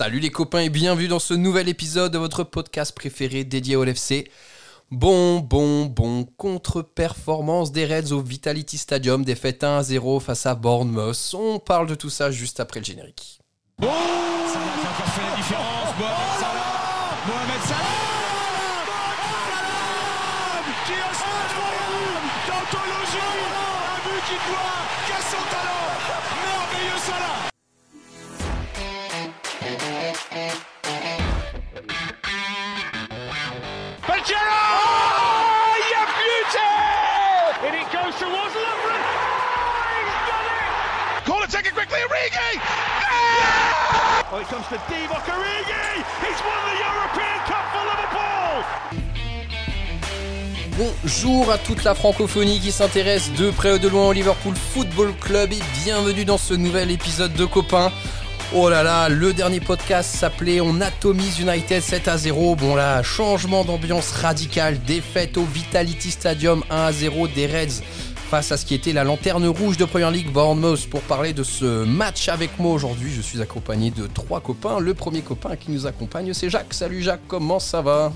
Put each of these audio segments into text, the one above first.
Salut les copains et bienvenue dans ce nouvel épisode de votre podcast préféré dédié au LFC. Bon, bon, bon, contre-performance des Reds au Vitality Stadium, défaite 1-0 face à Bournemouth. On parle de tout ça juste après le générique. Oh Salah qui a encore fait la différence. Bonjour à toute la francophonie qui s'intéresse de près ou de loin au Liverpool Football Club et bienvenue dans ce nouvel épisode de Copains. Oh là là, le dernier podcast s'appelait On atomise United 7 à 0. Bon là, changement d'ambiance radical, défaite au Vitality Stadium 1 à 0 des Reds face à ce qui était la lanterne rouge de Premier League Bournemouth. Pour parler de ce match avec moi aujourd'hui, je suis accompagné de trois copains. Le premier copain qui nous accompagne, c'est Jacques. Salut Jacques, comment ça va?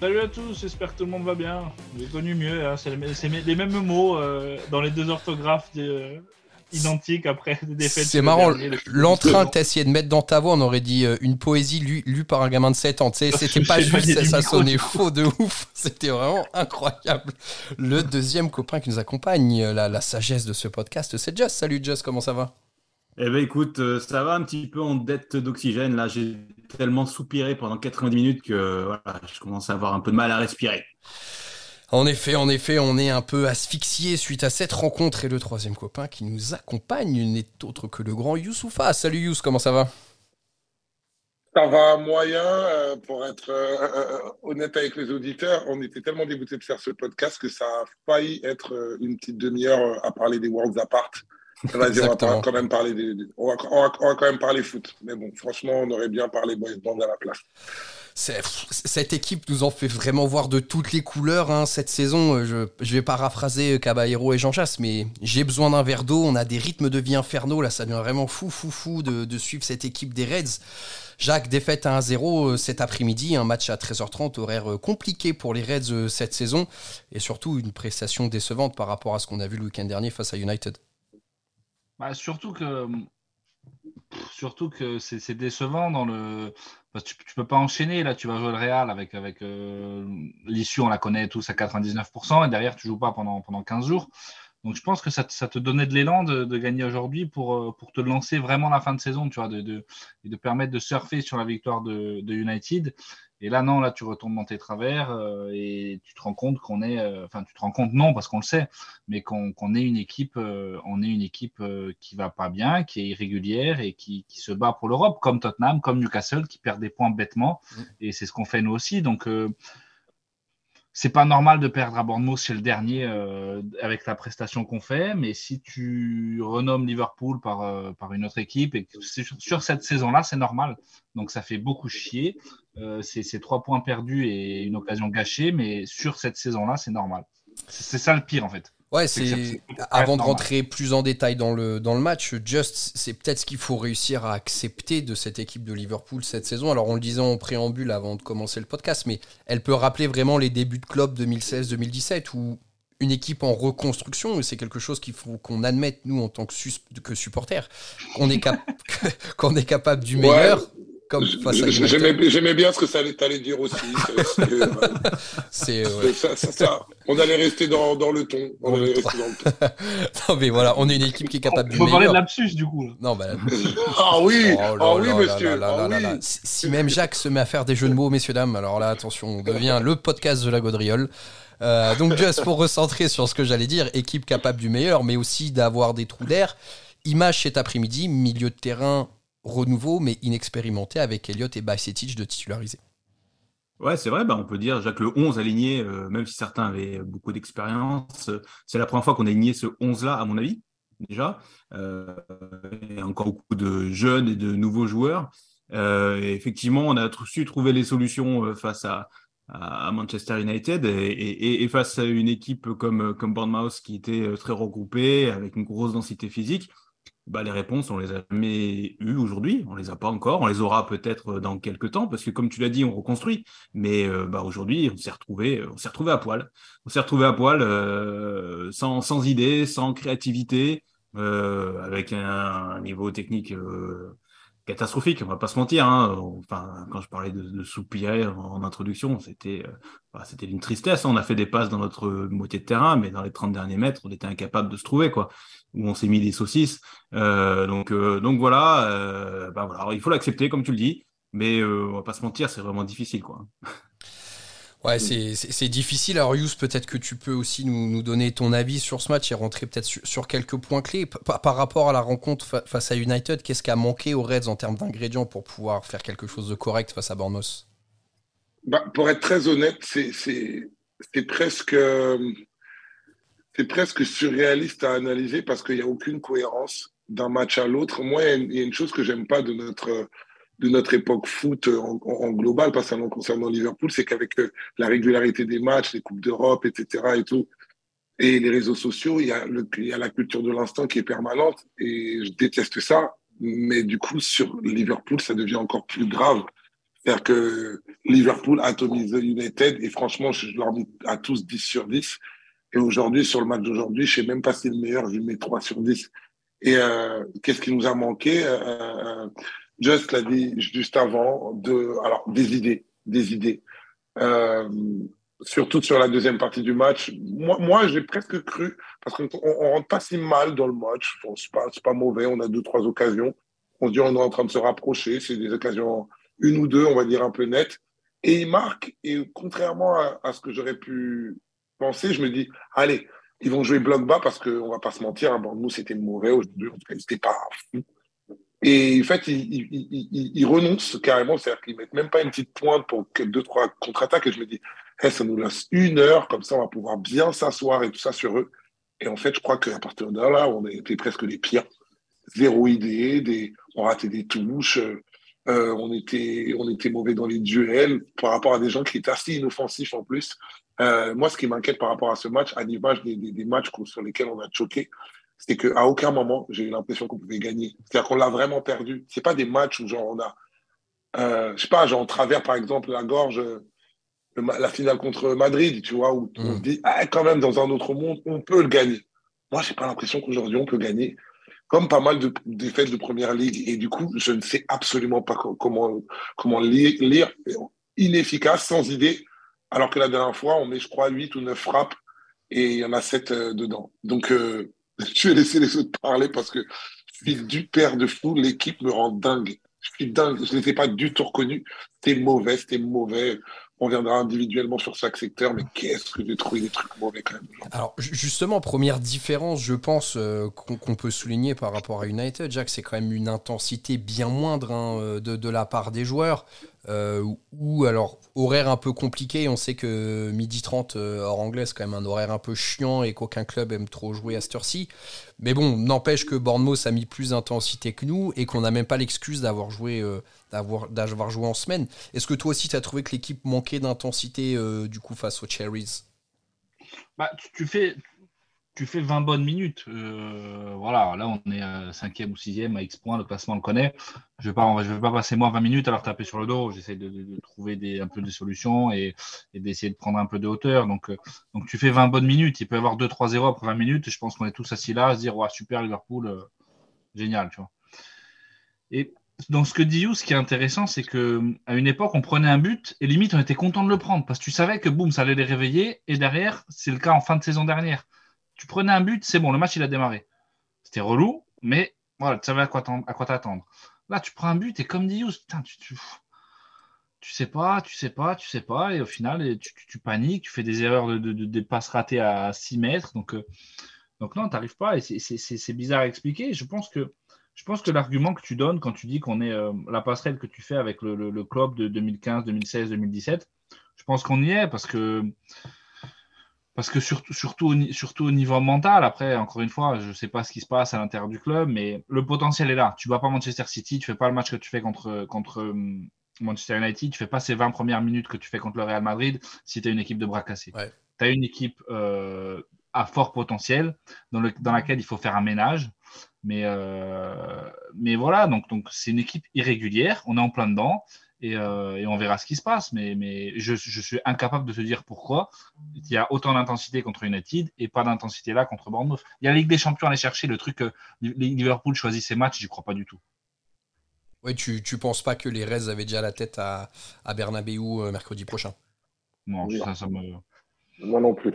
Salut à tous, j'espère que tout le monde va bien. J'ai connu mieux, hein, c'est les, mêmes mots euh, dans les deux orthographes euh, identiques après des défaites. C'est marrant, l'entrain que t'as essayé de mettre dans ta voix, on aurait dit euh, une poésie lue, lue par un gamin de 7 ans. C'était pas juste, ça, sonnait faux de ouf. C'était vraiment incroyable. Le deuxième copain qui nous accompagne, euh, la, la sagesse de ce podcast, c'est Just. Salut Just, comment ça va? Eh ben écoute, euh, ça va un petit peu en dette d'oxygène. Là, j'ai tellement soupiré pendant 90 minutes que voilà, je commence à avoir un peu de mal à respirer. En effet, en effet, on est un peu asphyxié suite à cette rencontre et le troisième copain qui nous accompagne n'est autre que le grand Youssoufa. Salut Youss, comment ça va? Ça va moyen, euh, pour être euh, euh, honnête avec les auditeurs. On était tellement dégoûtés de faire ce podcast que ça a failli être une petite demi-heure à parler des Worlds Apart. Vas-y, on va quand même parler des, des- on, va, on va- on va quand même parler foot. Mais bon, franchement, on aurait bien parlé boys band à la place. Cette équipe nous en fait vraiment voir de toutes les couleurs hein, cette saison. euh, Je, je vais paraphraser Caballero et Jean Chasse, mais j'ai besoin d'un verre d'eau. On a des rythmes de vie infernaux. Là, ça devient vraiment fou, fou, fou de, suivre cette équipe des Reds. Jacques, défaite à 1-0 euh, cet après-midi. Un match à 13h30, horaire euh, compliqué pour les Reds euh, cette saison. Et surtout, une prestation décevante par rapport à ce qu'on a vu le week-end dernier face à United. Bah, surtout que, surtout que c'est décevant dans le. Tu, tu peux pas enchaîner là. Tu vas jouer le Real avec euh, l'issue, on la connaît tous à 99%, et derrière tu joues pas pendant pendant 15 jours. Donc je pense que ça, te- donnait de l'élan de, gagner aujourd'hui pour, euh, pour te lancer vraiment la fin de saison, tu vois, de, et de permettre de surfer sur la victoire de United. Et là, non, là, tu retombes dans tes travers euh, et tu te rends compte qu'on est, euh, enfin, tu te rends compte, non, parce qu'on le sait, mais qu'on qu'on est une équipe, euh, on est une équipe euh, qui va pas bien, qui est irrégulière et qui, qui se bat pour l'Europe, comme Tottenham, comme Newcastle, qui perd des points bêtement. Mm. Et c'est ce qu'on fait nous aussi. Donc, euh, c'est pas normal de perdre à Bournemouth chez le dernier euh, avec la prestation qu'on fait, mais si tu renommes Liverpool par, euh, par une autre équipe et que sur, cette saison-là, c'est normal. Donc ça fait beaucoup chier. Euh, c'est trois points perdus et une occasion gâchée, mais sur cette saison-là, c'est normal. C'est ça le pire en fait. Ouais, C'est avant de rentrer plus en détail dans le, dans le match, Just, c'est peut-être ce qu'il faut réussir à accepter de cette équipe de Liverpool cette saison. Alors, on le disait en préambule avant de commencer le podcast, mais elle peut rappeler vraiment les débuts de club 2016-2017 où une équipe en reconstruction, et c'est quelque chose qu'il faut qu'on admette, nous, en tant que, que supporters, qu'on est, cap- qu'on est capable du meilleur, face à J- United. J'aimais bien ce que ça allait dire aussi. C'est- c'est- euh, C'est, ouais. ça- ça- ça- on allait rester dans, dans le ton. On allait rester dans le ton. non, mais voilà, on est une équipe qui est capable du On peut parler de meilleur. lapsus du coup. Non, bah, Ah oui, Oh là ah oui, là monsieur. là là ah là là oui. si même Jacques se met à faire des jeux de mots, messieurs, dames, alors là, attention, on devient le podcast de la gaudriole. Euh, donc, juste pour recentrer sur ce que j'allais dire, équipe capable du meilleur, mais aussi d'avoir des trous d'air. Image cet après-midi, milieu de terrain renouveau, mais inexpérimenté, avec Elliott et Bajcetic de titulariser. Ouais, c'est vrai, bah, on peut dire, Jacques, le 11 aligné, euh, même si certains avaient beaucoup d'expérience, euh, c'est la première fois qu'on a aligné ce 11-là, à mon avis, déjà. Euh, a encore beaucoup de jeunes et de nouveaux joueurs. Et effectivement, on a su trouver les solutions face à, Manchester United et, et- et face à une équipe comme, comme Bournemouth qui était très regroupée, avec une grosse densité physique. Bah, les réponses, on les a jamais eues aujourd'hui. On les a pas encore. On les aura peut-être dans quelques temps, parce que comme tu l'as dit, on reconstruit. Mais bah, aujourd'hui, on s'est retrouvé, s'est retrouvé à poil. On s'est retrouvé à poil, sans, sans idée, sans créativité, avec un, niveau technique catastrophique, on va pas se mentir. Hein. Enfin, quand je parlais de, de soupirer en, introduction, c'était euh, bah, c'était une tristesse. On a fait des passes dans notre moitié de terrain, mais dans les 30 derniers mètres, on était incapable de se trouver, quoi. Où on s'est mis des saucisses. Euh, donc, euh, donc voilà, bah voilà. il faut l'accepter, comme tu le dis, mais on va pas se mentir, c'est vraiment difficile, quoi. Ouais, c'est difficile. Alors, Yous, peut-être que tu peux aussi nous, donner ton avis sur ce match et rentrer peut-être sur, quelques points clés. Par, rapport à la rencontre face à United, qu'est-ce qui a manqué aux Reds en termes d'ingrédients pour pouvoir faire quelque chose de correct face à Bournemouth? Bah, Pour être très honnête, c'est presque, presque surréaliste à analyser parce qu'il n'y a aucune cohérence d'un match à l'autre. Moi, il y, a une chose que j'aime pas de notre de notre époque foot en, global, pas seulement concernant Liverpool, c'est qu'avec euh, la régularité des matchs, les Coupes d'Europe, etc. et tout, et les réseaux sociaux, il y a, y a la culture de l'instant qui est permanente et je déteste ça. Mais du coup, sur Liverpool, ça devient encore plus grave. C'est-à-dire que Liverpool atomise United et franchement, je leur dis à tous 10 sur 10. Et aujourd'hui, sur le match d'aujourd'hui, je sais même pas si c'est le meilleur, je mets 3 sur 10. Et euh, qu'est-ce qui nous a manqué euh, euh Just l'a dit juste avant, de, alors, des idées, des idées. Surtout sur la deuxième partie du match. Moi, moi j'ai presque cru, parce qu'on ne rentre pas si mal dans le match. Bon, Ce n'est pas, pas, mauvais, on a deux, trois occasions. On se dit on est en train de se rapprocher. C'est des occasions, une ou deux, on va dire, un peu nettes. Et il marque, et contrairement à, ce que j'aurais pu penser, je me dis, allez, ils vont jouer bloc bas parce qu'on ne va pas se mentir, hein, bon, nous c'était mauvais aujourd'hui, en tout cas, c'était pas fou. Et en fait, ils, renoncent carrément, c'est-à-dire qu'ils mettent même pas une petite pointe pour deux, trois contre-attaques. Et je me dis, hey, ça nous laisse une heure, comme ça, on va pouvoir bien s'asseoir et tout ça sur eux. Et en fait, je crois qu'à partir de là, on était presque les pires. Zéro idée, des, on ratait des touches, euh, on, était, on était mauvais dans les duels par rapport à des gens qui étaient assez inoffensifs en plus. Euh, moi, ce qui m'inquiète par rapport à ce match, à l'image des, des, des, matchs sur lesquels on a choqué, c'est qu'à aucun moment, j'ai eu l'impression qu'on pouvait gagner. C'est-à-dire qu'on l'a vraiment perdu. Ce pas des matchs où genre on a, euh, je sais pas, genre on travers par exemple la gorge, la finale contre Madrid, tu vois, où on se mm. dit, ah, quand même, dans un autre monde, on peut le gagner. Moi, j'ai pas l'impression qu'aujourd'hui, on peut gagner. Comme pas mal de défaites de première ligue. Et du coup, je ne sais absolument pas comment, comment lire, inefficace, sans idée. Alors que la dernière fois, on met, je crois, 8 ou 9 frappes et il y en a 7 euh, dedans. Donc, euh, je vais laisser les autres parler parce que je suis du père de fou. L'équipe me rend dingue. Je suis dingue. Je ne les ai pas du tout reconnus. C'était mauvais, c'était mauvais. On viendra individuellement sur chaque secteur, mais qu'est-ce que j'ai trouvé des trucs mauvais quand même. Alors justement, première différence, je pense, euh, qu'on peut souligner par rapport à United, Jack, c'est quand même une intensité bien moindre hein, de, la part des joueurs. Euh, ou alors horaire un peu compliqué. On sait que midi 30 euh, hors anglais, c'est quand même un horaire un peu chiant et qu'aucun club aime trop jouer à cette heure-ci. Mais bon, n'empêche que Bournemouth a mis plus d'intensité que nous et qu'on n'a même pas l'excuse d'avoir joué, euh, d'avoir, joué en semaine. Est-ce que toi aussi, tu as trouvé que l'équipe manquait d'intensité du coup face aux Cherries? Bah, tu, fais, tu fais 20 bonnes minutes. Euh, voilà, là, on est à 5e ou 6e à X points, le classement on le connaît. Je ne vais, pas, vais pas passer moi 20 minutes à leur taper sur le dos. J'essaie de, trouver des, un peu de solutions et, d'essayer de prendre un peu de hauteur. Donc, euh, donc tu fais 20 bonnes minutes. Il peut y avoir 2-3-0 après 20 minutes. je pense qu'on est tous assis là à se dire ouais, super, Liverpool, euh, génial. Et donc, ce que dit You, ce qui est intéressant, c'est qu'à une époque, on prenait un but et limite, on était content de le prendre parce que tu savais que boum, ça allait les réveiller. Et derrière, c'est le cas en fin de saison dernière tu prenais un but, c'est bon, le match il a démarré. C'était relou, mais voilà, tu savais à quoi t'attendre. Là, tu prends un but et comme dit Yous, putain, tu, tu, sais pas, tu sais pas, tu sais pas, et au final, tu, paniques, tu fais des erreurs de, de, passes ratées à 6 mètres. Donc, euh, donc non, tu n'arrives pas, et c'est bizarre à expliquer. Je pense que, je pense que l'argument que tu donnes quand tu dis qu'on est euh, la passerelle que tu fais avec le club de 2015, 2016, 2017, je pense qu'on y est parce que parce que surtout, surtout, au, surtout au niveau mental, après, encore une fois, je ne sais pas ce qui se passe à l'intérieur du club, mais le potentiel est là. Tu ne vas pas Manchester City, tu ne fais pas le match que tu fais contre, contre hum, Manchester United, tu ne fais pas ces 20 premières minutes que tu fais contre le Real Madrid si tu as une équipe de bras cassés. Tu as une équipe euh, à fort potentiel dans, le, dans, laquelle il faut faire un ménage. Mais, mais voilà, donc donc c'est une équipe irrégulière. On est en plein dedans. Et, on verra ce qui se passe. Mais, mais je, je, suis incapable de se dire pourquoi il y a autant d'intensité contre United et pas d'intensité là contre Bournemouth. Il y a la Ligue des Champions à aller chercher, le truc que Liverpool choisit ses matchs, j'y crois pas du tout. Ouais, tu, tu penses pas que les Reds avaient déjà la tête à, à Bernabeu mercredi prochain? Non, ça, ça me... Moi non plus.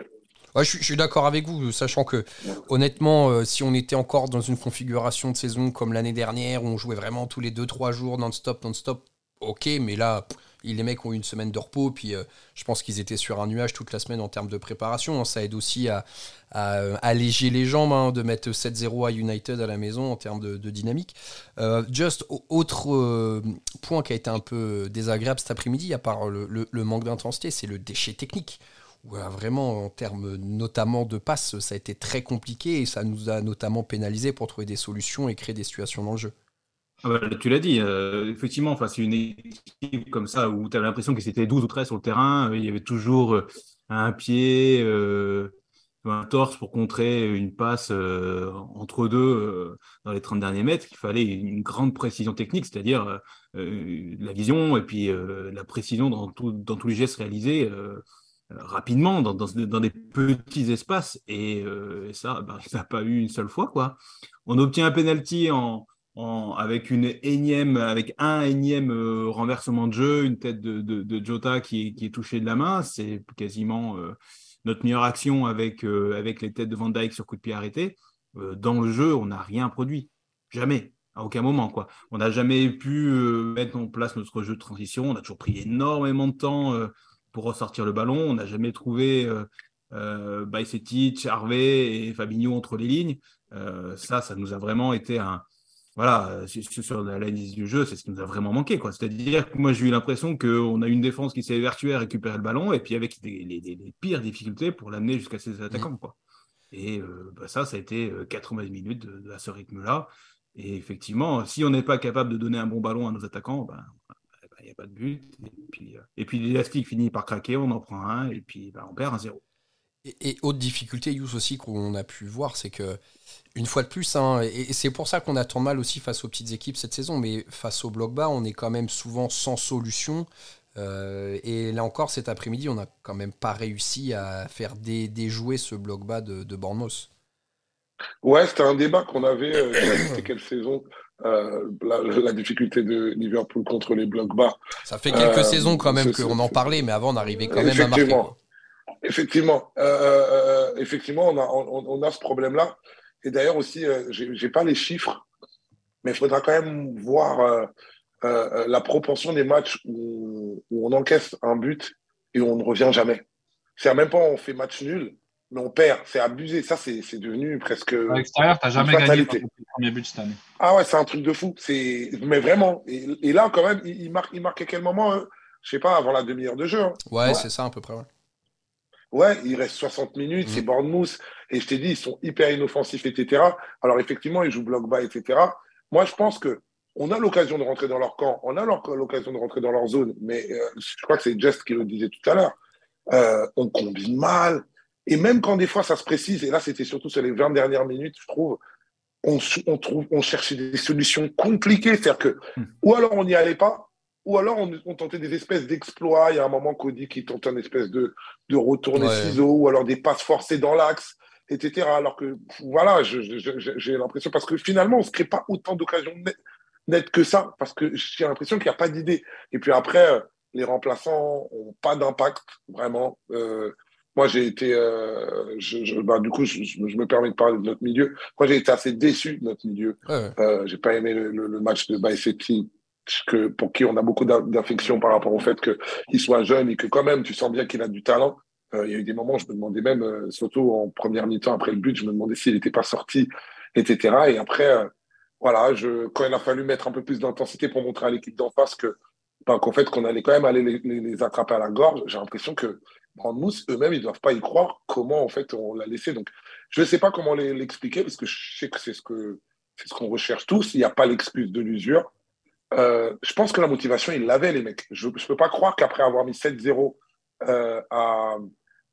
Ouais, je, suis d'accord avec vous, sachant que honnêtement, euh, si on était encore dans une configuration de saison comme l'année dernière, où on jouait vraiment tous les 2-3 jours non-stop, non-stop, ok, mais là, les mecs ont eu une semaine de repos, puis euh, je pense qu'ils étaient sur un nuage toute la semaine en termes de préparation. Hein. ça aide aussi à, euh, alléger les jambes, hein, de mettre 7-0 à United à la maison en termes de, dynamique. juste, autre point qui a été un peu désagréable cet après-midi, à part le manque d'intensité, c'est le déchet technique vraiment en termes notamment de passes, ça a été très compliqué et ça nous a notamment pénalisé pour trouver des solutions et créer des situations dans le jeu. Ah bah, tu l'as dit, euh, effectivement, c'est une équipe comme ça où tu avais l'impression que c'était 12 ou 13 sur le terrain, euh, il y avait toujours euh, un pied, un torse pour contrer une passe entre deux dans les 30 derniers mètres, il fallait une grande précision technique, c'est-à-dire la vision et puis la précision dans, dans, tous les gestes réalisés rapidement dans, dans, des petits espaces et, euh, ça, ben, il n'a pas eu une seule fois. Quoi. On obtient un penalty en, avec, une énième, avec un énième euh, renversement de jeu, une tête de, de, Jota qui est, qui est touchée de la main. C'est quasiment euh, notre meilleure action avec, avec les têtes de Van Dyke sur coup de pied arrêté. dans le jeu, on n'a rien produit. Jamais. À aucun moment. Quoi. On n'a jamais pu mettre en place notre jeu de transition. On a toujours pris énormément de temps pour ressortir le ballon. On n'a jamais trouvé euh, euh, Harvey et Fabinho entre les lignes. Euh, ça, ça nous a vraiment été un. Voilà, euh, sur l'analyse du jeu, c'est ce qui nous a vraiment manqué. C'est-à-dire que moi, j'ai eu l'impression qu'on a une défense qui s'est évertuée à récupérer le ballon et puis avec les, pires difficultés pour l'amener jusqu'à ses attaquants. Quoi. Et bah, ça, ça a été 80 minutes de, à ce rythme-là. Et effectivement, si on n'est pas capable de donner un bon ballon à nos attaquants, ben, il n'y a pas de but. Et puis, euh, et puis l'élastique finit par craquer, on en prend un, et puis bah, on perd un zéro. Et, autre difficulté, Yous aussi, qu'on a pu voir, c'est que, une fois de plus, hein, et, c'est pour ça qu'on attend mal aussi face aux petites équipes cette saison, mais face au bloc bas, on est quand même souvent sans solution. Euh, et là encore, cet après-midi, on n'a quand même pas réussi à faire déjouer ce bloc bas de, de Bournemouth. Ouais, c'était un débat qu'on avait, euh, c'était quelle saison euh, la, difficulté de Liverpool contre les blocs bas. Ça fait quelques euh, saisons quand même qu'on en parlait, mais avant on arrivait quand même à marquer. Effectivement, euh, effectivement, on a, on, a ce problème-là. Et d'ailleurs aussi, j'ai pas les chiffres, mais il faudra quand même voir la proportion des matchs où, où, on encaisse un but et on ne revient jamais. C'est même pas on fait match nul, mais on perd. C'est abusé. Ça, c'est devenu presque. À l'extérieur, tu n'as jamais gagné le premier but cette année. Ah ouais, c'est un truc de fou. Mais vraiment. Et, là, quand même, il, marque, il marque à quel moment hein? Je sais pas, avant la demi-heure de jeu. Hein. Ouais, c'est ça à peu près. Ouais. Il reste 60 minutes, c'est mm. Bournemouth. Et je t'ai dit, ils sont hyper inoffensifs, etc. Alors, effectivement, ils jouent bloc bas, etc. Moi, je pense que on a l'occasion de rentrer dans leur camp, on a l'occasion de rentrer dans leur zone, mais euh, je crois que c'est Just qui le disait tout à l'heure. Euh, on combine mal, et même quand des fois ça se précise, et là c'était surtout sur les 20 dernières minutes, je trouve, on, on, trouve, on cherchait des solutions compliquées. C'est-à-dire que, hmm. ou alors on n'y allait pas, ou alors on, tentait des espèces d'exploits. Il y a un moment Cody qui tente un espèce de, de retourner ciseaux, ou alors des passes forcées dans l'axe, etc. Alors que, voilà, j'ai l'impression, parce que finalement, on ne se crée pas autant d'occasions nettes que ça, parce que j'ai l'impression qu'il n'y a pas d'idée. Et puis après, euh, les remplaçants n'ont pas d'impact, vraiment. Euh, moi, j'ai été, euh, je, bah, du coup, je, me permets de parler de notre milieu. Moi, j'ai été assez déçu de notre milieu. Ouais. Euh, j'ai pas aimé le, le, match de Baisetti, que pour qui on a beaucoup d'affection par rapport au fait qu'il soit jeune et que quand même, tu sens bien qu'il a du talent. Euh, il y a eu des moments, je me demandais même, euh, surtout en première mi-temps après le but, je me demandais s'il n'était pas sorti, etc. Et après, euh, voilà, quand il a fallu mettre un peu plus d'intensité pour montrer à l'équipe d'en face que, ben, qu'en fait, qu'on allait quand même aller les, attraper à la gorge, j'ai l'impression que mousse eux-mêmes, ils ne doivent pas y croire comment en fait on l'a laissé. Donc, je ne sais pas comment l'expliquer parce que je sais que c'est ce que c'est ce qu'on recherche tous. Il n'y a pas l'excuse de l'usure. Euh, je pense que la motivation, ils l'avaient, les mecs. Je ne peux pas croire qu'après avoir mis 7-0 euh,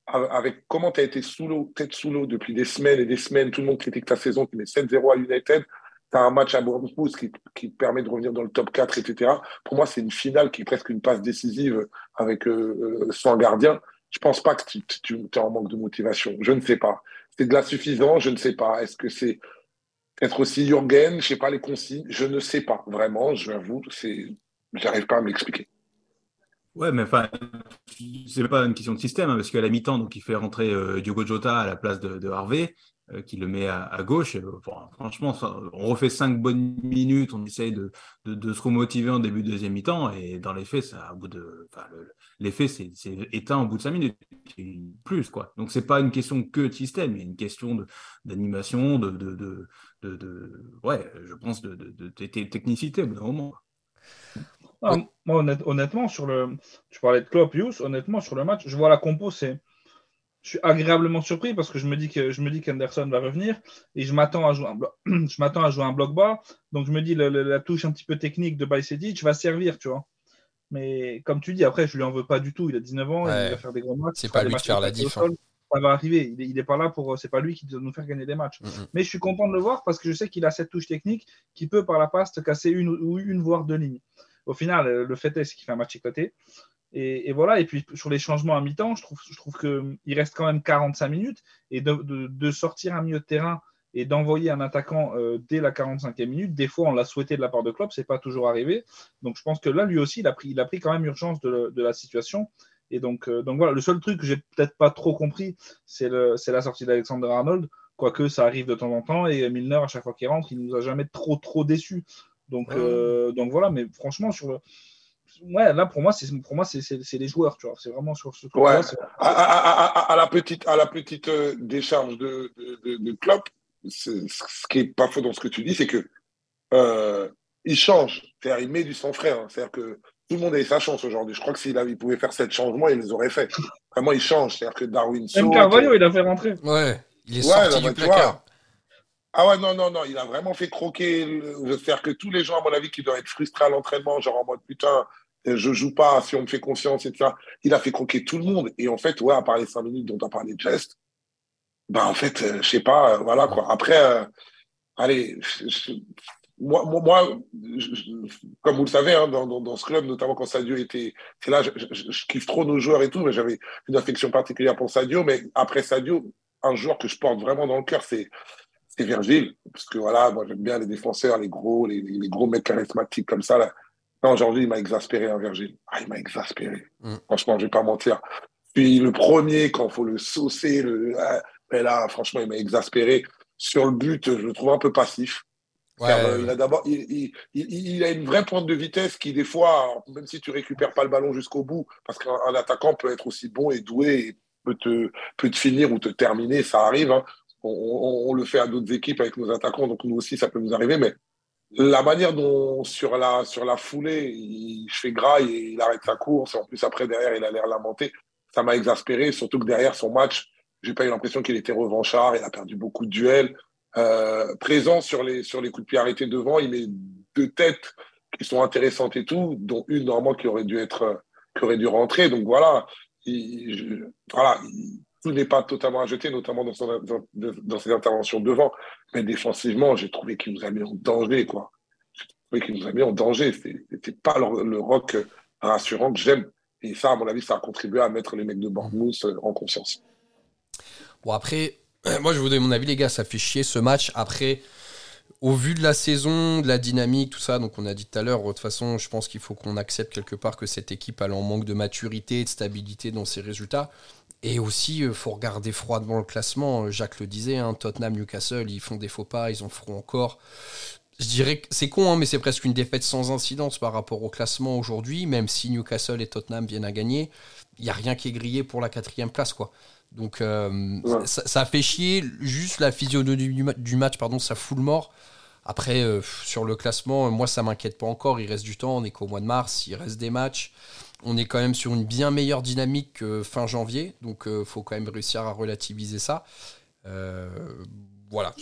avec comment tu as été sous l'eau, tête sous l'eau depuis des semaines et des semaines, tout le monde critique ta saison, tu mets 7-0 à United. tu as un match à Bournemouth qui, qui permet de revenir dans le top 4, etc. Pour moi, c'est une finale qui est presque une passe décisive avec euh, son gardien. Je pense pas que tu, tu, es en manque de motivation. Je ne sais pas. C'est de la suffisance, je ne sais pas. Est-ce que c'est être aussi Jürgen, je sais pas les consignes, je ne sais pas vraiment, je l'avoue, c'est, j'arrive pas à m'expliquer. Ouais, mais enfin, c'est pas une question de système, hein, parce qu'à la mi-temps, donc il fait rentrer euh, Diogo Jota à la place de, Harvey, euh, qui le met à, gauche. franchement, on refait cinq bonnes minutes, on essaye de, de, se remotiver en début de deuxième mi-temps, et dans les faits, ça, bout de, l'effet c'est éteint au bout de cinq minutes, plus quoi. Donc c'est pas une question que de système, mais une question d'animation, de, de, de, ouais, je pense de, technicité au bout d'un moment. Ah, moi, honnêtement, sur le. Tu parlais de Klopp, honnêtement, sur le match, je vois la compo, c'est. Je suis agréablement surpris parce que je me dis que je me dis qu'Anderson va revenir et je m'attends à jouer un bloc, je m'attends à jouer un bloc bas. Donc je me dis la touche un petit peu technique de Bajcetic va servir, tu vois. Mais comme tu dis, après, je lui en veux pas du tout. Il a 19 ans, il va faire des grands matchs. C'est pas lui de faire la diff. Hein. Ça va arriver. Il n'est pas là pour. C'est pas lui qui doit nous faire gagner des matchs. Mais je suis content de le voir parce que je sais qu'il a cette touche technique qui peut par la passe te casser une ou une voire deux lignes au final, euh, le fait est, qu'il fait un match éclaté. Et, voilà, et puis sur les changements à mi-temps, je trouve, je trouve qu'il reste quand même 45 minutes. Et de, sortir un milieu de terrain et d'envoyer un attaquant euh, dès la 45e minute, des fois on l'a souhaité de la part de Klopp, c'est pas toujours arrivé. Donc je pense que là, lui aussi, il a pris, il a pris quand même urgence de, la situation. Et donc, euh, donc voilà, le seul truc que j'ai peut-être pas trop compris, c'est la sortie d'Alexander Arnold. Quoique ça arrive de temps en temps, et Milner, à chaque fois qu'il rentre, il nous a jamais trop trop déçus. Donc, euh, donc voilà, mais franchement, sur le. Ouais, là pour moi, c'est pour moi c'est les joueurs, tu vois. C'est vraiment sur ce. Ouais. À, à, la petite à la petite euh, décharge de de, de, Klopp, ce qui est pas faux dans ce que tu dis, c'est que il change, c'est-à-dire il met du sang frais. Hein. C'est-à-dire que tout le monde a eu sa chance aujourd'hui. Je crois que s'il il pouvait faire sept changements, il les aurait fait. Vraiment, il change. C'est-à-dire que Darwin. Même Carvalho, il a fait rentrer. Ouais, il est sorti du placard. Ah ouais, non, non, non, il a vraiment fait croquer. J'espère que tous les gens, à mon avis, qui doivent être frustrés à l'entraînement, genre en mode putain, je joue pas, si on me fait confiance, etc. Il a fait croquer tout le monde. Et en fait, ouais, à part les cinq minutes dont on a parlé de geste, ben en fait, euh, je sais pas, euh, voilà quoi. Après, euh, allez, moi, moi, comme vous le savez, hein, dans, dans, ce club, notamment quand Sadio était, là, je, je, kiffe trop nos joueurs et tout, mais j'avais une affection particulière pour Sadio. Mais après Sadio, un joueur que je porte vraiment dans le cœur, c'est c'est Virgile, parce que voilà, moi j'aime bien les défenseurs, les gros, les, gros mecs charismatiques comme ça. Là. Non, aujourd'hui, il m'a exaspéré, hein, Virgile. Ah, il m'a exaspéré. Mm. Franchement, je vais pas mentir. Puis le premier, quand il faut le saucer, le, ah, mais là, franchement, il m'a exaspéré. Sur le but, je le trouve un peu passif. Euh, il a d'abord, il, il, a une vraie pointe de vitesse qui, des fois, même si tu récupères pas le ballon jusqu'au bout, parce qu'un attaquant peut être aussi bon et doué et peut te, peut te finir ou te terminer, ça arrive. Hein on, le fait à d'autres équipes avec nos attaquants, donc nous aussi, ça peut nous arriver. Mais la manière dont, sur la, sur la foulée, il fait gras et il arrête sa course, et en plus, après, derrière, il a l'air lamenté, ça m'a exaspéré, surtout que derrière son match, j'ai pas eu l'impression qu'il était revanchard, il a perdu beaucoup de duels. Euh, présent sur les, sur les coups de pied arrêtés devant, il met deux têtes qui sont intéressantes et tout, dont une normalement qui aurait dû être, qui aurait dû rentrer. Donc voilà, voilà, tout n'est pas totalement à jeter, notamment dans, son, dans, ses interventions devant. Mais défensivement, j'ai trouvé qu'il nous a mis en danger. quoi. J'ai trouvé qu'il nous a mis en danger. Ce n'était pas le, rock rassurant que j'aime. Et ça, à mon avis, ça a contribué à mettre les mecs de Bournemouth en confiance. Bon, après, moi, je vous donne mon avis, les gars. Ça fait chier ce match. Après, au vu de la saison, de la dynamique, tout ça, donc on a dit tout à l'heure, de toute façon, je pense qu'il faut qu'on accepte quelque part que cette équipe a en manque de maturité, de stabilité dans ses résultats. Et aussi, il euh, faut regarder froidement le classement. Jacques le disait, hein, Tottenham, Newcastle, ils font des faux pas, ils en feront encore. Je dirais que c'est con, hein, mais c'est presque une défaite sans incidence par rapport au classement aujourd'hui. Même si Newcastle et Tottenham viennent à gagner, il n'y a rien qui est grillé pour la quatrième place. quoi. Donc euh, ça, fait chier. Juste la physionomie du, match, pardon, ça fout le mort. Après, sur le classement, moi, ça m'inquiète pas encore. Il reste du temps. On est qu'au mois de mars. Il reste des matchs on est quand même sur une bien meilleure dynamique que fin janvier, donc il euh, faut quand même réussir à relativiser ça. Euh, voilà,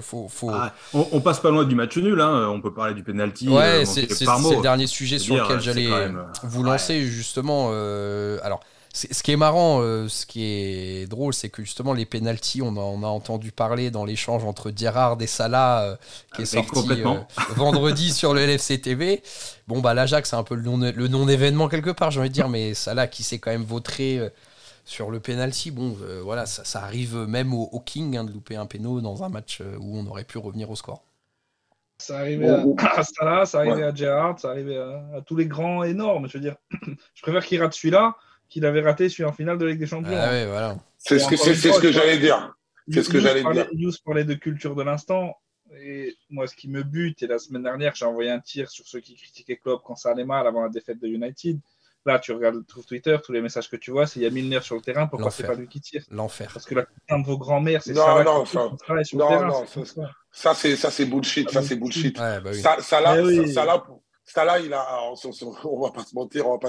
faut, ah, on, passe pas loin du match nul, hein. on peut parler du penalty. Ouais, euh, c'est le dernier sujet sur lequel j'allais vous lancer justement. alors, ce qui est marrant, euh, ce qui est drôle, c'est que justement les pénalties, on, on, a entendu parler dans l'échange entre Gerrard et Salah euh, qui est sorti euh, vendredi sur le LFC TV. Bon bah l'Ajax c'est un peu le non, le événement quelque part, j'ai envie de dire, mais Salah qui s'est quand même vautré sur le penalty, bon voilà, ça, arrive même au, King hein, de louper un péno dans un match où on aurait pu revenir au score. Ça arrivait à, Salah, ça arrivait à Gerrard, ça arrivait à, tous les grands énormes. Je veux dire, je préfère qu'il rate celui-là qu'il avait raté celui en finale de Ligue des Champions. Ah voilà. C'est ce que, c'est, ce que j'allais dire. C'est ce que j'allais dire. News parlait de culture de l'instant. Et moi, ce qui me bute, et la semaine dernière, j'ai envoyé un tir sur ceux qui critiquaient Klopp quand ça allait mal avant la défaite de United. Là, tu regardes trouves Twitter, tous les messages que tu vois, c'est il y a Milner sur le terrain, pourquoi c'est pas lui qui tire? L'enfer. Parce que la putain de vos grands-mères, c'est ça. Non, ça, non, non, ça, c'est ça, c'est bullshit. Ça, c'est bullshit. Ouais, bah oui. ça, ça, là, oui. ça, là, ça, là, il a, on va pas se mentir, on va pas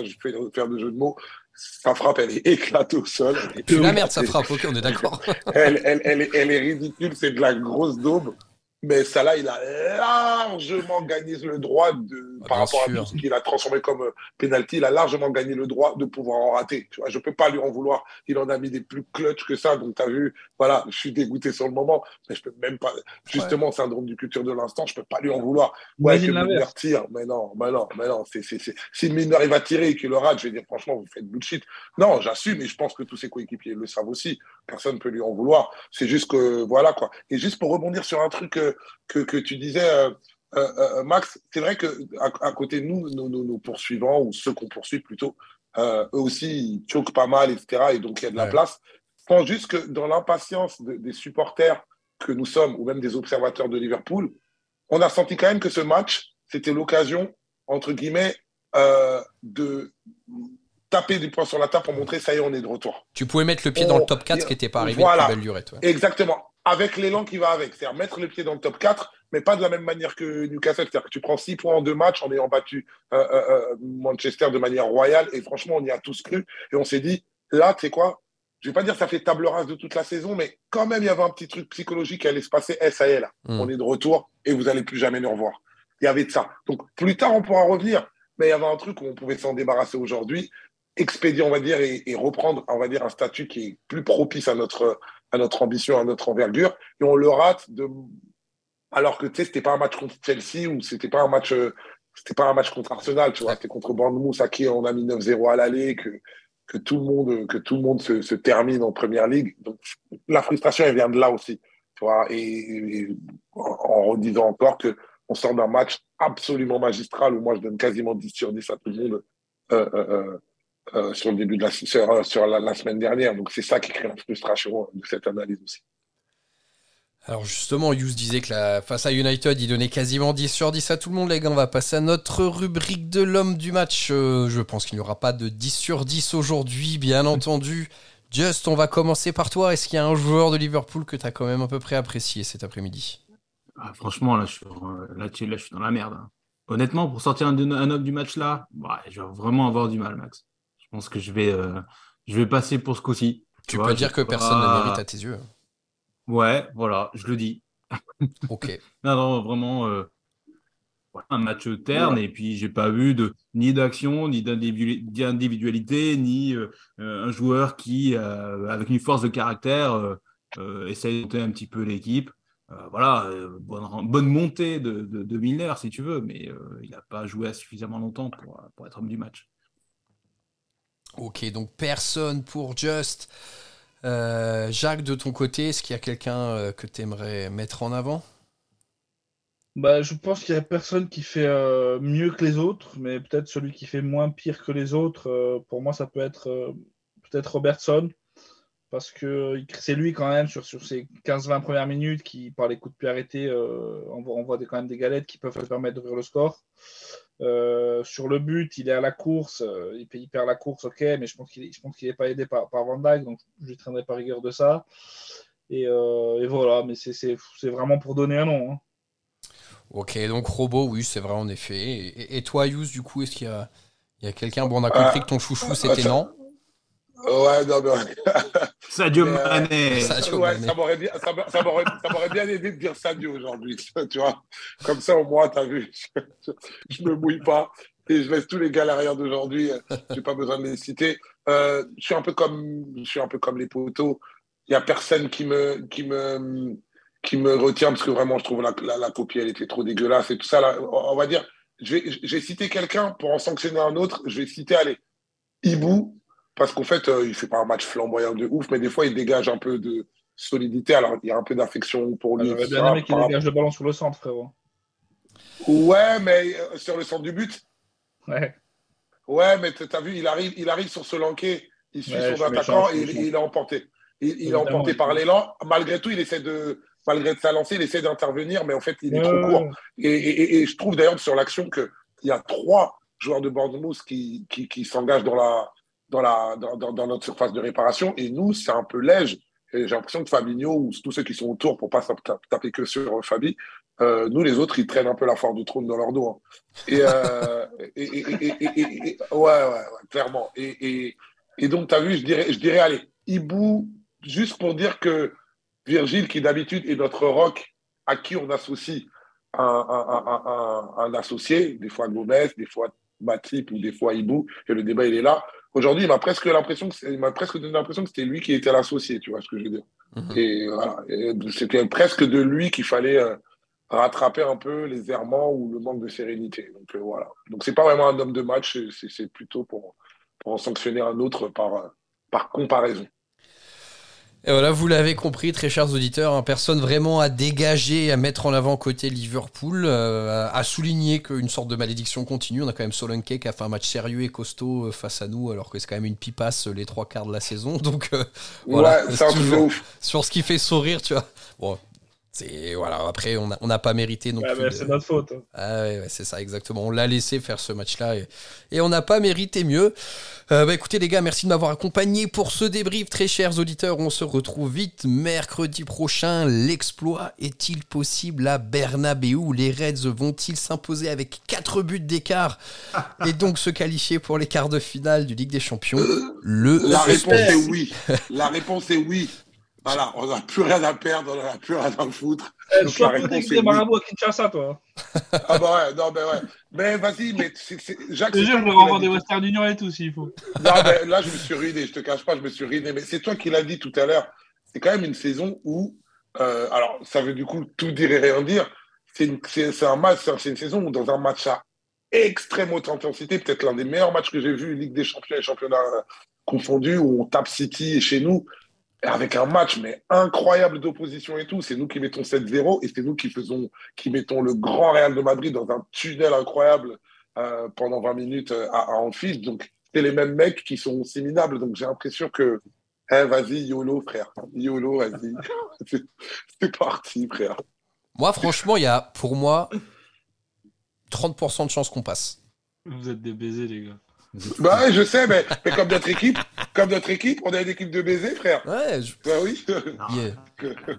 faire de jeu de mots sa frappe, elle est éclatée au sol. C'est la merde, sa frappe, ok, on est d'accord. elle, elle, elle, elle, est ridicule, c'est de la grosse daube. Mais Salah, il a largement gagné le droit de, ah, par rapport à tout ce qu'il a transformé comme euh, penalty, il a largement gagné le droit de pouvoir en rater. Tu vois, je peux pas lui en vouloir. Il en a mis des plus clutch que ça. Donc, tu as vu, voilà, je suis dégoûté sur le moment, mais je peux même pas, justement, syndrome du culture de l'instant, je peux pas lui en vouloir. Ouais, que Miller tire. Mais non, mais non, mais non. C'est... Si Miller, il va tirer et qu'il le rate, je vais dire, franchement, vous faites bullshit. Non, j'assume et je pense que tous ses coéquipiers le savent aussi. Personne ne peut lui en vouloir. C'est juste que, voilà, quoi. Et juste pour rebondir sur un truc, euh, que, tu disais, euh, euh, euh, Max, c'est vrai que à, côté de nous, nos, poursuivants, ou ceux qu'on poursuit plutôt, eux aussi, ils choquent pas mal, etc. Et donc, il y a de la place. Je pense juste que dans l'impatience des supporters que nous sommes, ou même des observateurs de Liverpool, on a senti quand même que ce match, c'était l'occasion, entre guillemets, de taper du poing sur la table pour montrer ça y est, on est de retour. Tu pouvais mettre le pied dans le top 4, ce qui n'était pas arrivé voilà, belle durée. Exactement avec l'élan qui va avec. C'est-à-dire mettre le pied dans le top 4, mais pas de la même manière que Newcastle. C'est-à-dire que tu prends 6 points en deux matchs en ayant battu euh, euh, euh, Manchester de manière royale. Et franchement, on y a tous cru. Et on s'est dit, là, tu sais quoi? Je vais pas dire que ça fait table rase de toute la saison, mais quand même, il y avait un petit truc psychologique qui allait se passer. Eh, ça y est, là, on est de retour et vous allez plus jamais nous revoir. Il y avait de ça. Donc, plus tard, on pourra revenir. Mais il y avait un truc où on pouvait s'en débarrasser aujourd'hui, expédier, on va dire, et, et, reprendre, on va dire, un statut qui est plus propice à notre, à notre ambition, à notre envergure, et on le rate de... alors que tu sais, c'était pas un match contre Chelsea ou c'était pas un match, euh, c'était pas un match contre Arsenal, tu vois, c'était contre Bournemouth à qui on a mis 9-0 à l'aller, que, tout le monde, se, termine en première ligue. Donc, la frustration, elle vient de là aussi, tu vois, et, en, redisant encore que on sort d'un match absolument magistral où moi je donne quasiment 10 sur 10 à tout le monde. Euh, euh, sur le début de la, sur la, semaine dernière. Donc c'est ça qui crée la frustration de cette analyse aussi. Alors justement, Hughes disait que la, face à United, il donnait quasiment 10 sur 10 à tout le monde, les gars. On va passer à notre rubrique de l'homme du match. Euh, je pense qu'il n'y aura pas de 10 sur 10 aujourd'hui, bien entendu. Just, on va commencer par toi. Est-ce qu'il y a un joueur de Liverpool que tu as quand même à peu près apprécié cet après-midi? Ah, Franchement, là je, suis, là, je suis dans la merde. Hein. Honnêtement, pour sortir un, un homme du match là, bah, je vais vraiment avoir du mal, Max. Je pense que je vais, euh, je vais passer pour ce coup-ci. Tu, peux dire que personne ne mérite à tes yeux. Ouais, voilà, je le dis. Ok. non, non, vraiment, euh, un match terne, et puis j'ai pas vu de, ni d'action, ni d'individualité, ni euh, un joueur qui, avec une force de caractère, essaye de monter un petit peu l'équipe. voilà, bonne, bonne, montée de, de, Milner, si tu veux, mais il n'a pas joué suffisamment longtemps pour, pour être homme du match. Ok, donc personne pour Just. Euh, Jacques, de ton côté, est-ce qu'il y a quelqu'un euh, que tu aimerais mettre en avant? Bah, Je pense qu'il n'y a personne qui fait euh, mieux que les autres, mais peut-être celui qui fait moins pire que les autres. pour moi, ça peut être peut-être Robertson, parce que c'est lui quand même sur, sur ses 15-20 premières minutes qui, par les coups de pied arrêtés, on voit, on voit des, quand même des galettes qui peuvent permettre d'ouvrir le score. Euh, sur le but, il est à la course, euh, il, perd la course, ok, mais je pense qu'il n'est pas aidé par, par Van Dijk, donc je lui traînerai par rigueur de ça. Et, euh, voilà, mais c'est vraiment pour donner un nom. Hein. Ok, donc Robot, oui, c'est vrai en effet. Et, toi, Yous, du coup, est-ce qu'il y a, a quelqu'un? Bon, on a compris que ton chouchou, c'était non. Ouais, non, mais. Sadio Mané. Ouais, ça m'aurait bien, ça bien aidé de dire Sadio aujourd'hui, tu vois. Comme ça, au moins, t'as vu, je, me mouille pas. et je laisse tous les galériens d'aujourd'hui. J'ai pas besoin de les citer. Euh, je suis un peu comme, je suis un peu comme les poteaux. Il y a personne qui me, qui me, qui me retient parce que vraiment, je trouve la, la, la copie, elle était trop dégueulasse et tout ça. Là, on va dire, je vais, je vais citer quelqu'un pour en sanctionner un autre. Je vais citer, allez, Ibou, parce qu'en fait, euh, il fait pas un match flamboyant de ouf, mais des fois, il dégage un peu de solidité. Alors, il y a un peu d'affection pour lui. J'aurais bien aimé qu'il dégage le ballon sur le centre, frérot. Ouais, mais euh, sur le centre du but. Ouais. Ouais, mais tu as vu, il arrive, il arrive sur ce lanqué, il suit Ouais, son attaquant et il, est emporté. Il, il est emporté par l'élan. Malgré tout, il essaie de, malgré sa lancée, il essaie d'intervenir, mais en fait, il est trop court. Et, et- et- et je trouve d'ailleurs sur l'action qu'il y a trois joueurs de Bournemouth qui, qui, qui s'engagent dans, la, dans, notre surface de réparation. Et nous, c'est un peu léger. J'ai l'impression que Fabinho ou tous ceux qui sont autour pour pas tap- tap- taper que sur euh, Fabi, euh, nous les autres, ils traînent un peu la force du trône dans leur dos. Et, ouais, clairement. Et, donc, tu as vu, je dirais, allez, Ibou, juste pour dire que Virgile, qui d'habitude est notre rock, à qui on associe un- un associé, des fois Gomez, des fois Matip ou des fois Ibou, et le débat il est là. Aujourd'hui, il m'a presque l'impression que c'est- il m'a presque donné l'impression que c'était lui qui était l'associé, tu vois ce que je veux dire. Mhm. Et voilà, c'était presque de lui qu'il fallait euh, rattraper un peu les errements ou le manque de sérénité. Donc euh, voilà. Donc c'est pas vraiment un homme de match, c'est plutôt pour, pour en sanctionner un autre par, euh, par comparaison. Et voilà, vous l'avez compris, très chers auditeurs, hein, personne vraiment à dégager, à mettre en avant côté Liverpool, euh, à, à souligner qu'une sorte de malédiction continue. On a quand même Solanke qui a fait un match sérieux et costaud euh, face à nous, alors que c'est quand même une pipasse euh, les trois quarts de la saison. Donc euh, Voilà, ouais, c'est un ouf. sur ce qui fait sourire, tu vois. Bon, c'est voilà. Après, on n'a on n'a pas mérité non Ouais, plus. de- c'est notre faute. Ah ouais, ouais, c'est ça, exactement. On l'a laissé faire ce match-là et, et on n'a pas mérité mieux. Euh, bah écoutez les gars, merci de m'avoir accompagné pour ce débrief, très chers auditeurs. On se retrouve vite mercredi prochain. L'exploit est-il possible à Bernabeu? Les Reds vont-ils s'imposer avec 4 buts d'écart et donc se qualifier pour les quarts de finale du Ligue des Champions? Le La réponse est oui. La réponse est oui. Voilà, on n'a plus rien à perdre, on n'a plus rien à foutre. Eh, Donc, la réponse est oui. marabouts à Kinshasa, toi. Ah bah ouais, non, mais ouais. Mais vas-y, mais c'est, c'est- Jacques. Je te jure, je l'as des Western Union et tout s'il faut. Non, mais là, je me suis ruiné, je te cache pas, je me suis ruiné. Mais c'est toi qui l'as dit tout à l'heure. C'est quand même une saison où, euh, alors, ça veut du coup tout dire et rien dire. C'est, une- c'est, c'est un match, c'est, une saison où, dans un match à extrême haute intensité, peut-être l'un des meilleurs matchs que j'ai vu, Ligue des Champions et championnat euh, confondus, où on tape City et chez nous, avec un match mais incroyable d'opposition et tout. C'est nous qui mettons 7-0 et c'est nous qui faisons, qui mettons le grand Real de Madrid dans un tunnel incroyable euh, pendant 20 minutes euh, à, à Anfield. Donc, c'est les mêmes mecs qui sont aussi minables. Donc, j'ai l'impression que, eh, vas-y, YOLO, frère. YOLO, vas-y. C'est- c'est parti, frère. Moi, franchement, il y a pour moi 30% de chances qu'on passe. Vous êtes des baisers, les gars. Bah ouais, je sais, mais, mais comme notre équipe, comme notre équipe, on a une équipe de baisers, frère. Ouais, je- Bah oui. Non, Yeah.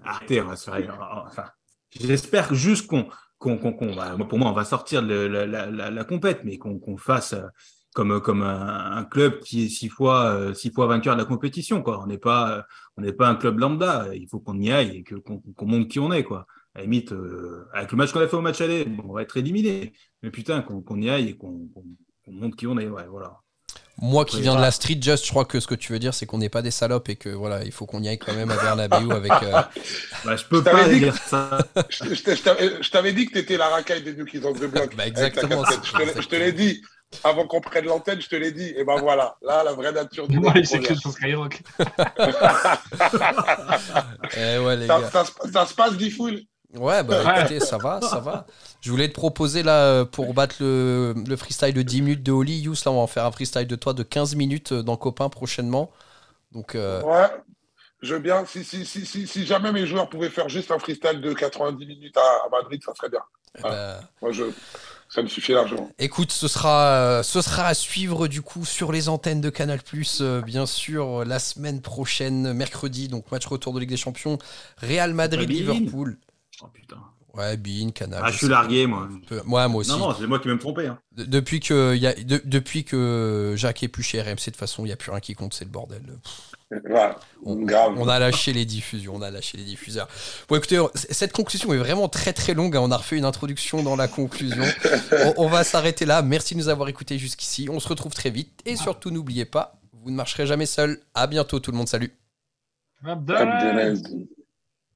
Arrêtez, on va se faire. Enfin, j'espère juste qu'on, qu'on, qu'on, qu'on va. moi, Pour moi, on va sortir de la, la, la, la compète, mais qu'on, qu'on fasse euh, comme, comme un, un club qui est six fois, euh, six fois vainqueur de la compétition. Quoi. On n'est pas, euh, on n'est pas un club lambda. Il faut qu'on y aille et que, qu'on, qu'on montre qui on est. Quoi. À la limite, euh, avec le match qu'on a fait au match aller, on va être éliminé. Mais putain, qu'on, qu'on y aille et qu'on, qu'on, qu'on montre qui on est. Ouais, voilà. Moi qui viens de la street, just, je crois que ce que tu veux dire, c'est qu'on n'est pas des salopes et que voilà, il faut qu'on y aille quand même à Bernabeu avec. euh, Bah, je peux Je pas dit que- dire ça. Je, t'avais- dit que t'étais la racaille des New Kids on the Block. Bah, exactement, c'est- Je te l'ai- Je te l'ai dit. Avant qu'on prenne l'antenne, je te l'ai dit. Et ben voilà. Là, la vraie nature du Moi, s'écrit revient. sur Skyrock. eh ouais, les ça, gars. ça, se- ça se passe, Diffoul Ouais, bah Ouais. écoutez, ça va, ça va. Je voulais te proposer là euh, pour battre le, le freestyle de 10 minutes de Oli. Yous, là, on va en faire un freestyle de toi de 15 minutes euh, dans Copain prochainement. Donc, euh, Ouais. Je veux bien. Si, si, si, si, si jamais mes joueurs pouvaient faire juste un freestyle de 90 minutes à, à Madrid, ça serait bien. eh ben, Moi, je, ça me suffit largement. Écoute, ce sera, ce sera à suivre du coup sur les antennes de Canal+, euh, bien sûr, la semaine prochaine, mercredi, donc match retour de Ligue des Champions, Real Madrid, Babine. Liverpool. Oh putain. Ouais, Bean, Canal. Ah, je suis largué, moi. moi, moi aussi. Non, non, c'est moi qui vais me tromper. Hein. depuis, que, y a, depuis que Jacques est plus chez RMC, de toute façon, il n'y a plus rien qui compte, c'est le bordel. on, grave. on, a lâché les diffusions, on a lâché les diffuseurs. Bon, écoutez, cette conclusion est vraiment très très longue. Hein. On a refait une introduction dans la conclusion. on, on va s'arrêter là. Merci de nous avoir écoutés jusqu'ici. On se retrouve très vite. Et surtout, n'oubliez pas, vous ne marcherez jamais seul. À bientôt, tout le monde. Salut. Abdelaz.